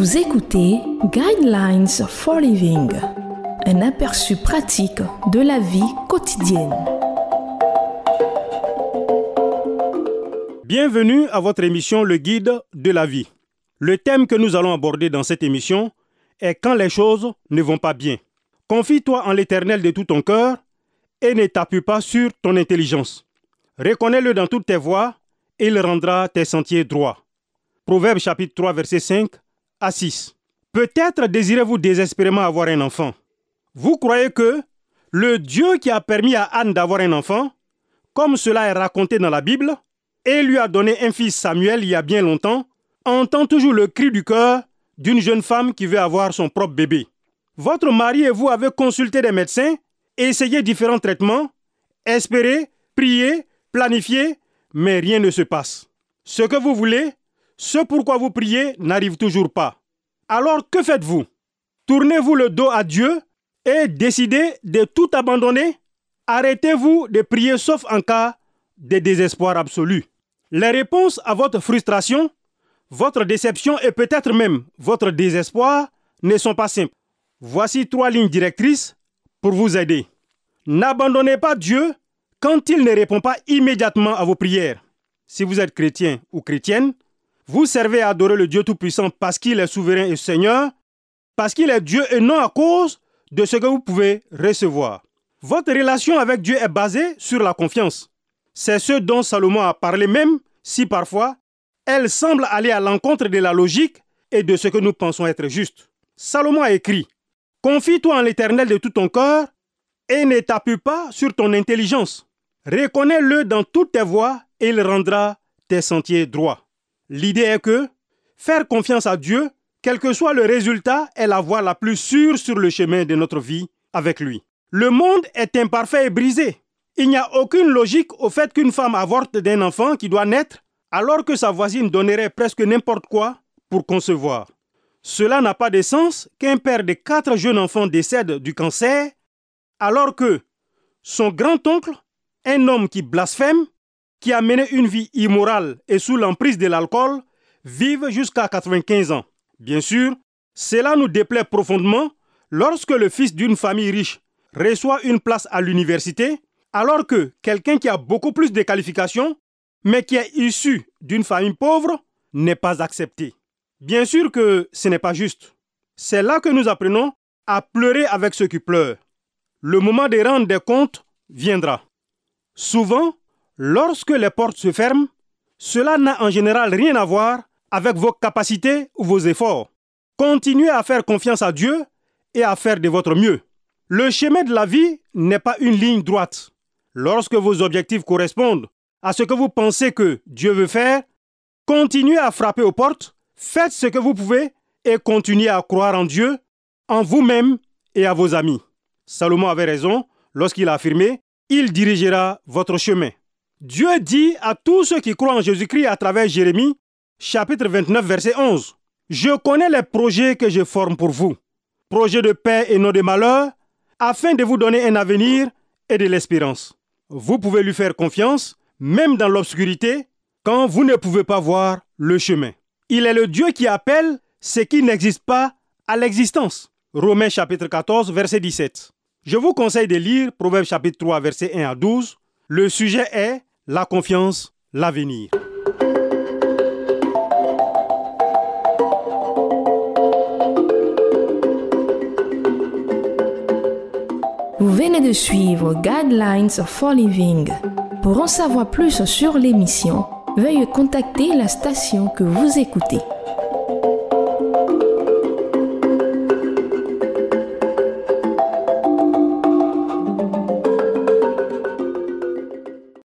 Vous écoutez Guidelines for Living, un aperçu pratique de la vie quotidienne. Bienvenue à votre émission Le Guide de la vie. Le thème que nous allons aborder dans cette émission est quand les choses ne vont pas bien. Confie-toi en l'Éternel de tout ton cœur et ne t'appuie pas sur ton intelligence. Reconnais-le dans toutes tes voies et il rendra tes sentiers droits. Proverbe chapitre 3 verset 5 à 6. Peut-être désirez-vous désespérément avoir un enfant. Vous croyez que le Dieu qui a permis à Anne d'avoir un enfant, comme cela est raconté dans la Bible, et lui a donné un fils Samuel il y a bien longtemps, entend toujours le cri du cœur d'une jeune femme qui veut avoir son propre bébé. Votre mari et vous avez consulté des médecins, essayé différents traitements, espéré, prié, planifié, mais rien ne se passe. Ce que vous voulez, ce pourquoi vous priez n'arrive toujours pas. Alors que faites-vous? Tournez-vous le dos à Dieu et décidez de tout abandonner? Arrêtez-vous de prier sauf en cas de désespoir absolu. Les réponses à votre frustration, votre déception et peut-être même votre désespoir ne sont pas simples. Voici trois lignes directrices pour vous aider. N'abandonnez pas Dieu quand il ne répond pas immédiatement à vos prières. Si vous êtes chrétien ou chrétienne, vous servez à adorer le Dieu Tout-Puissant parce qu'il est souverain et Seigneur, parce qu'il est Dieu et non à cause de ce que vous pouvez recevoir. Votre relation avec Dieu est basée sur la confiance. C'est ce dont Salomon a parlé même si parfois elle semble aller à l'encontre de la logique et de ce que nous pensons être juste. Salomon a écrit Confie-toi en l'Éternel de tout ton cœur et ne t'appuie pas sur ton intelligence. Reconnais-le dans toutes tes voies et il rendra tes sentiers droits. L'idée est que faire confiance à Dieu, quel que soit le résultat, est la voie la plus sûre sur le chemin de notre vie avec lui. Le monde est imparfait et brisé. Il n'y a aucune logique au fait qu'une femme avorte d'un enfant qui doit naître alors que sa voisine donnerait presque n'importe quoi pour concevoir. Cela n'a pas de sens qu'un père de quatre jeunes enfants décède du cancer alors que son grand-oncle, un homme qui blasphème, qui a mené une vie immorale et sous l'emprise de l'alcool vivent jusqu'à 95 ans. Bien sûr, cela nous déplaît profondément lorsque le fils d'une famille riche reçoit une place à l'université, alors que quelqu'un qui a beaucoup plus de qualifications, mais qui est issu d'une famille pauvre, n'est pas accepté. Bien sûr que ce n'est pas juste. C'est là que nous apprenons à pleurer avec ceux qui pleurent. Le moment de rendre des comptes viendra. Souvent, Lorsque les portes se ferment, cela n'a en général rien à voir avec vos capacités ou vos efforts. Continuez à faire confiance à Dieu et à faire de votre mieux. Le chemin de la vie n'est pas une ligne droite. Lorsque vos objectifs correspondent à ce que vous pensez que Dieu veut faire, continuez à frapper aux portes, faites ce que vous pouvez et continuez à croire en Dieu, en vous-même et à vos amis. Salomon avait raison lorsqu'il a affirmé, Il dirigera votre chemin. Dieu dit à tous ceux qui croient en Jésus-Christ à travers Jérémie, chapitre 29, verset 11, Je connais les projets que je forme pour vous, projets de paix et non de malheur, afin de vous donner un avenir et de l'espérance. Vous pouvez lui faire confiance, même dans l'obscurité, quand vous ne pouvez pas voir le chemin. Il est le Dieu qui appelle ce qui n'existe pas à l'existence. Romains chapitre 14, verset 17. Je vous conseille de lire Proverbe chapitre 3, verset 1 à 12. Le sujet est la confiance, l'avenir. Vous venez de suivre Guidelines for Living. Pour en savoir plus sur l'émission, veuillez contacter la station que vous écoutez.